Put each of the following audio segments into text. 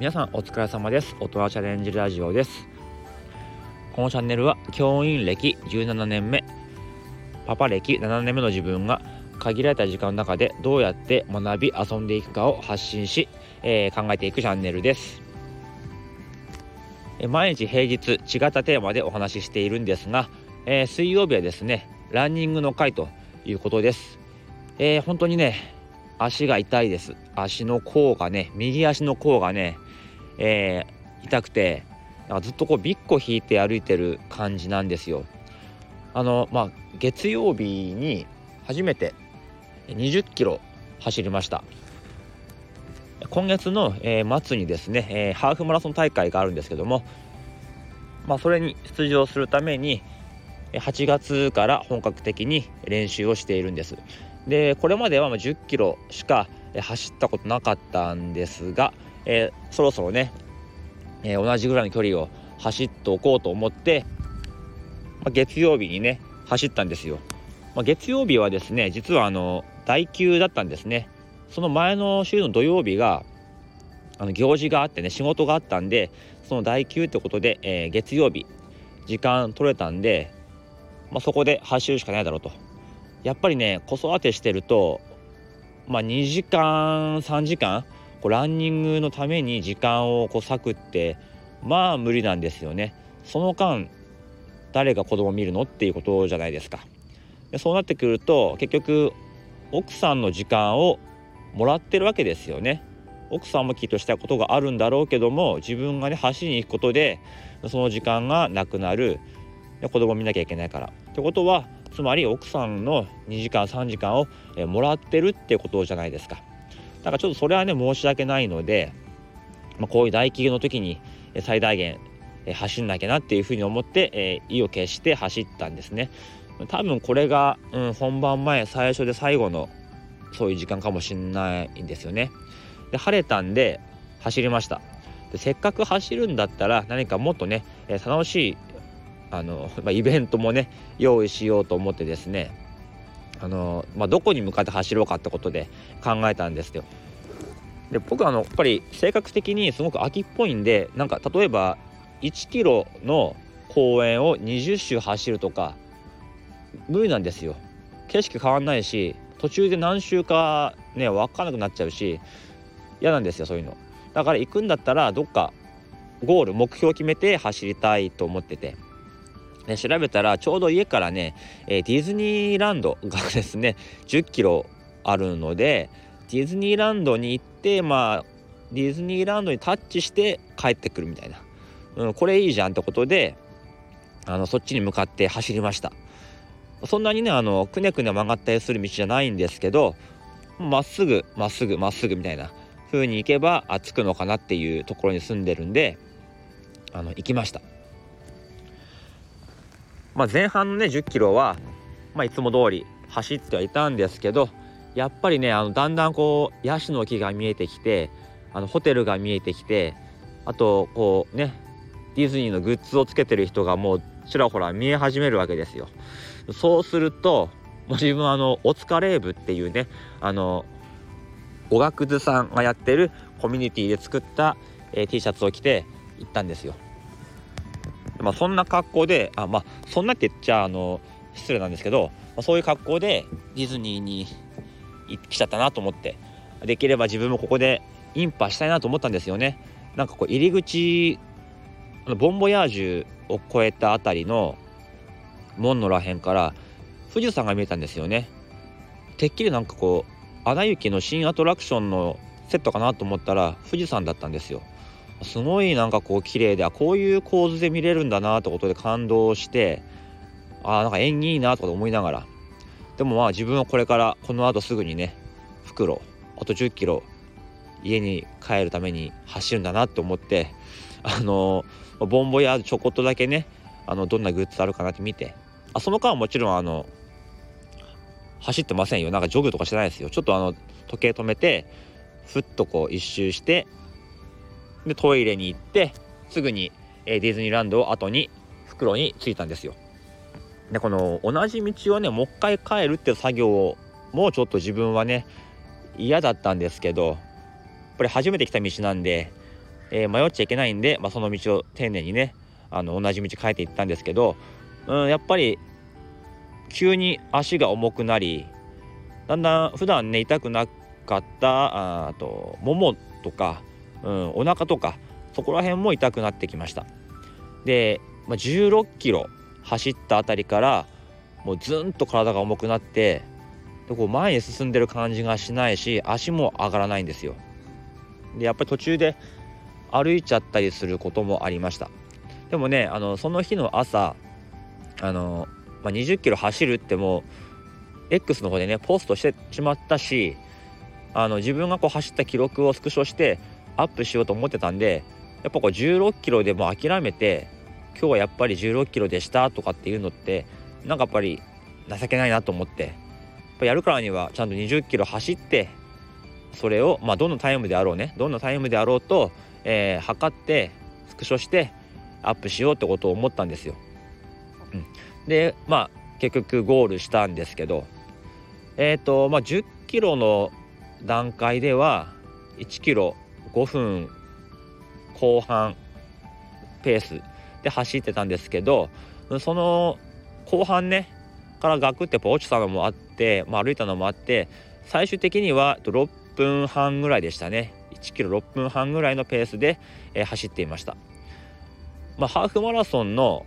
皆さんお疲れ様です。大人チャレンジラジオです。このチャンネルは教員歴17年目パパ歴7年目の自分が限られた時間の中でどうやって学び遊んでいくかを発信し、えー、考えていくチャンネルです。毎日平日違ったテーマでお話ししているんですが、えー、水曜日はですねランニングの回ということです、えー、本当にね足が痛いです。足の甲がね右足の甲がね、えー、痛くてずっとこうビッコ引いて歩いてる感じなんですよ。あのまあ月曜日に初めて20キロ走りました。今月の、えー、末にですね、えー、ハーフマラソン大会があるんですけどもまあそれに出場するために8月から本格的に練習をしているんです。でこれまでは10キロしか走ったことなかったんですが、えー、そろそろね、えー、同じぐらいの距離を走っておこうと思って、まあ、月曜日にね走ったんですよ、まあ、月曜日はですね実はあの代休だったんですね。その前の週の土曜日があの行事があってね仕事があったんでその代休ってことで、えー、月曜日時間取れたんで、まあ、そこで走るしかないだろうと。やっぱりね子育てしてるとまあ2時間3時間こうランニングのために時間をこう割くってまあ無理なんですよね。その間誰が子供見るのっていうことじゃないですか。でそうなってくると結局奥さんの時間をもらってるわけですよね。奥さんもきっとしたことがあるんだろうけども自分がね走りに行くことでその時間がなくなるで子供見なきゃいけないから。ってことはつまり奥さんの2時間3時間を、もらってるってことじゃないですかだからちょっとそれはね申し訳ないので、まあ、こういう大企業の時に最大限走んなきゃなっていうふうに思って、えー、意を決して走ったんですね。多分これが、うん、本番前最初で最後のそういう時間かもしんないんですよね。で晴れたんで走りました。でせっかく走るんだったら何かもっとね、えー、楽しいあの、まあ、イベントもね用意しようと思ってですねあの、まあ、どこに向かって走ろうかってことで考えたんですよ。で僕あのやっぱり性格的にすごく秋っぽいんでなんか例えば1キロの公園を20周走るとか無理なんですよ。景色変わんないし途中で何周かね分かんなくなっちゃうし嫌なんですよそういうの。だから行くんだったらどっかゴール目標を決めて走りたいと思ってて。ね、調べたらちょうど家からね、えー、ディズニーランドがですね10キロあるのでディズニーランドに行ってまあディズニーランドにタッチして帰ってくるみたいな、うん、これいいじゃんってことであのそっちに向かって走りました。そんなにねあのくねくね曲がったりする道じゃないんですけどまっすぐまっすぐまっすぐみたいな風に行けば着くのかなっていうところに住んでるんであの行きました。まあ、前半のね10キロは、まあ、いつも通り走ってはいたんですけどやっぱりねあのだんだんこうヤシの木が見えてきてあのホテルが見えてきてあとこうねディズニーのグッズをつけてる人がもうちらほら見え始めるわけですよ。そうするともう自分あのお疲れ部っていうねあの語学図さんがやってるコミュニティで作った、えー、T シャツを着て行ったんですよ。まあ、そんな格好であまあそんなって言っちゃあの失礼なんですけど、まあ、そういう格好でディズニーに来ちゃったなと思ってできれば自分もここでインパしたいなと思ったんですよね。なんかこう入り口のボンボヤージュを越えた辺りの門のらへんから富士山が見えたんですよね。てっきりなんかこう「アナ雪」の新アトラクションのセットかなと思ったら富士山だったんですよ。すごいなんかこう綺麗であこういう構図で見れるんだなってことで感動してあなんか縁起いいなとか思いながら。でもまあ自分はこれからこのあとすぐにね袋あと1 0キロ家に帰るために走るんだなって思ってあのボンボやちょこっとだけねあのどんなグッズあるかなって見てあその間はもちろんあの走ってませんよ。なんかジョグとかしてないですよ。ちょっとあの時計止めてふっとこう一周してでトイレに行ってすぐに、え、ディズニーランドを後に袋に着いたんですよ。でこの同じ道をねもう一回帰るって作業もちょっと自分はね嫌だったんですけどやっぱり初めて来た道なんでえー、迷っちゃいけないんで、まあ、その道を丁寧にねあの同じ道変えていったんですけど、うん、やっぱり急に足が重くなりだんだん普段ね痛くなかったあとももとか、うん、お腹とかそこら辺も痛くなってきました。で、まあ、16キロ走ったあたりからもうずんと体が重くなってでこう前に進んでる感じがしないし足も上がらないんですよ。でやっぱり途中で歩いちゃったりすることもありました。でもねあのその日の朝あの、まあ、20キロ走るってもう X の方でねポストしてしまったしあの自分がこう走った記録をスクショしてアップしようと思ってたんでやっぱこう16キロでも諦めて今日はやっぱり16キロでしたとかっていうのってなんかやっぱり情けないなと思ってやっぱやるからにはちゃんと20キロ走ってそれをまあどのタイムであろうねどんなタイムであろうと、えー、測ってスクショしてアップしようってことを思ったんですよ。うん、でまあ結局ゴールしたんですけどえっ、ー、とまあ10キロの段階では1キロ5分後半ペースで走ってたんですけどその後半ねからガクってやっぱ落ちたのもあって、まあ、歩いたのもあって最終的には6分半ぐらいでしたね。1キロ6分半ぐらいのペースで、えー、走っていました、まあ、ハーフマラソンの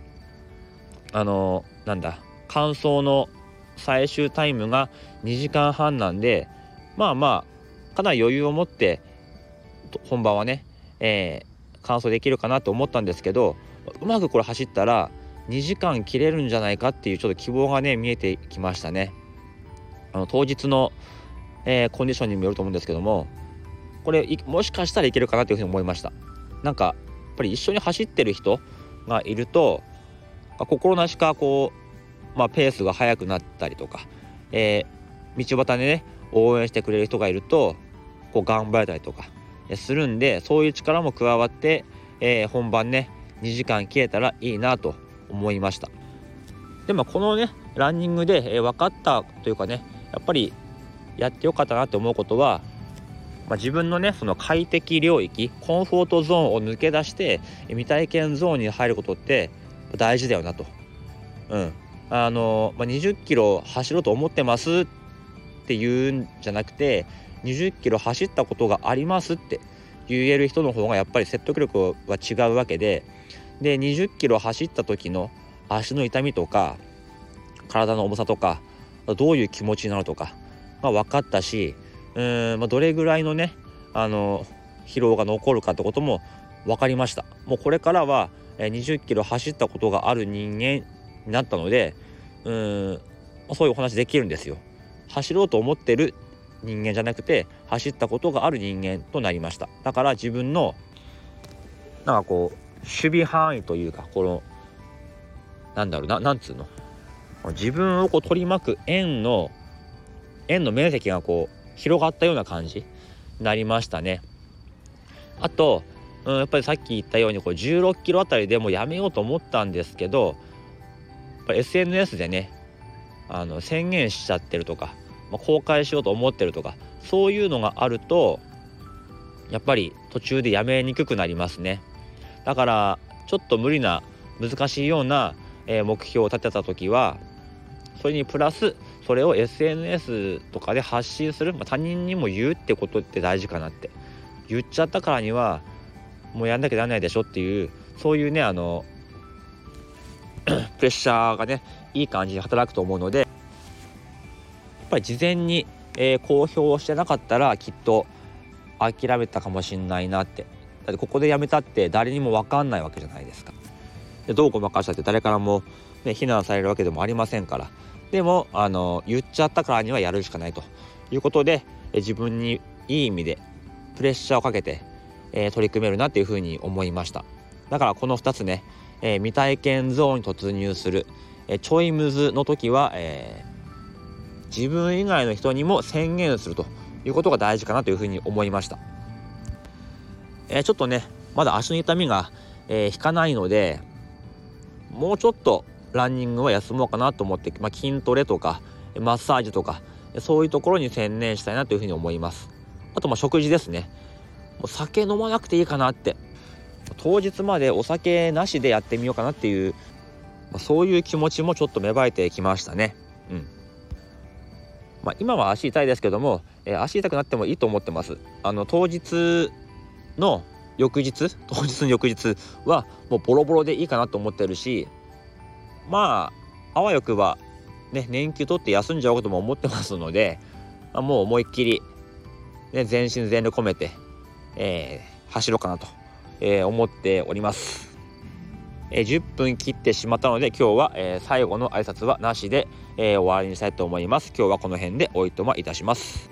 あのー、なんだ完走の最終タイムが2時間半なんでまあまあかなり余裕を持って本番はね、えー、完走できるかなと思ったんですけどうまくこれ走ったら2時間切れるんじゃないかっていうちょっと希望がね見えてきましたね。あの当日の、えー、コンディションにもよると思うんですけどもこれもしかしたらいけるかなというふうに思いました。なんかやっぱり一緒に走ってる人がいると心なしかこう、まあ、ペースが速くなったりとか、えー、道端でね応援してくれる人がいるとこう頑張れたりとかするんでそういう力も加わって、えー、本番ね2時間切れたらいいなと思いましたでもこのねランニングで、えー、分かったというかねやっぱりやってよかったなって思うことは、まあ、自分のねその快適領域コンフォートゾーンを抜け出して未体験ゾーンに入ることって大事だよなと。うんあのまあ、20キロ走ろうと思ってますって言うんじゃなくて20キロ走ったことがありますって言える人の方がやっぱり説得力は違うわけでで20キロ走った時の足の痛みとか体の重さとかどういう気持ちなるとか、まあ、分かったしうーん、まあ、どれぐらいのねあの疲労が残るかってことも分かりました。もうこれからは20キロ走ったことがある人間になったのでうんそういうお話できるんですよ。走ろうと思ってる人間じゃなくて走ったことがある人間となりました。だから自分のなんかこう守備範囲というかこのなんだろうななんつうの？自分をこう取り巻く円の円の面積がこう広がったような感じ？になりましたね。あと、うん、やっぱりさっき言ったようにこう16キロあたりでもやめようと思ったんですけど SNS でねあの宣言しちゃってるとか、公開しようと思ってるとかそういうのがあるとやっぱり途中でやめにくくなりますね。だからちょっと無理な難しいような、目標を立てた時はそれにプラスそれを SNS とかで発信する、まあ、他人にも言うってことって大事かなって。言っちゃったからにはもうやんなきゃならないでしょっていうそういうねあの プレッシャーがねいい感じに働くと思うのでぱり事前に、えー、公表してなかったらきっと諦めたかもしんないなって。だってここでやめたって誰にも分かんないわけじゃないですか。でどうごまかしたって誰からも、ね、非難されるわけでもありませんから。でもあの言っちゃったからにはやるしかないと。いうことで、え自分にいい意味でプレッシャーをかけて、えー、取り組めるなっていうふうに思いました。だからこの2つね、えー、未体験ゾーンに突入する、えー、ちょいムズの時は、え自分以外の人にも宣言するということが大事かなというふうに思いました。えー、ちょっとねまだ足の痛みが、えー、引かないのでもうちょっとランニングは休もうかなと思って、まあ、筋トレとかマッサージとかそういうところに専念したいなというふうに思います。あとまあ食事ですね。もう酒飲まなくていいかなって当日までお酒なしでやってみようかなっていうまそういう気持ちもちょっと芽生えてきましたね。うんまあ、今は足痛いですけども、えー、足痛くなってもいいと思ってます。あの当日の翌日 当日の翌日はもうボロボロでいいかなと思ってるしまああわよくばね年休取って休んじゃおうとも思ってますので、まあ、もう思いっきり、ね、全身全力込めて、えー、走ろうかなと、えー、思っております。え、10分切ってしまったので今日は、え、最後の挨拶はなしで、え、終わりにしたいと思います。今日はこの辺でおいとまいたします。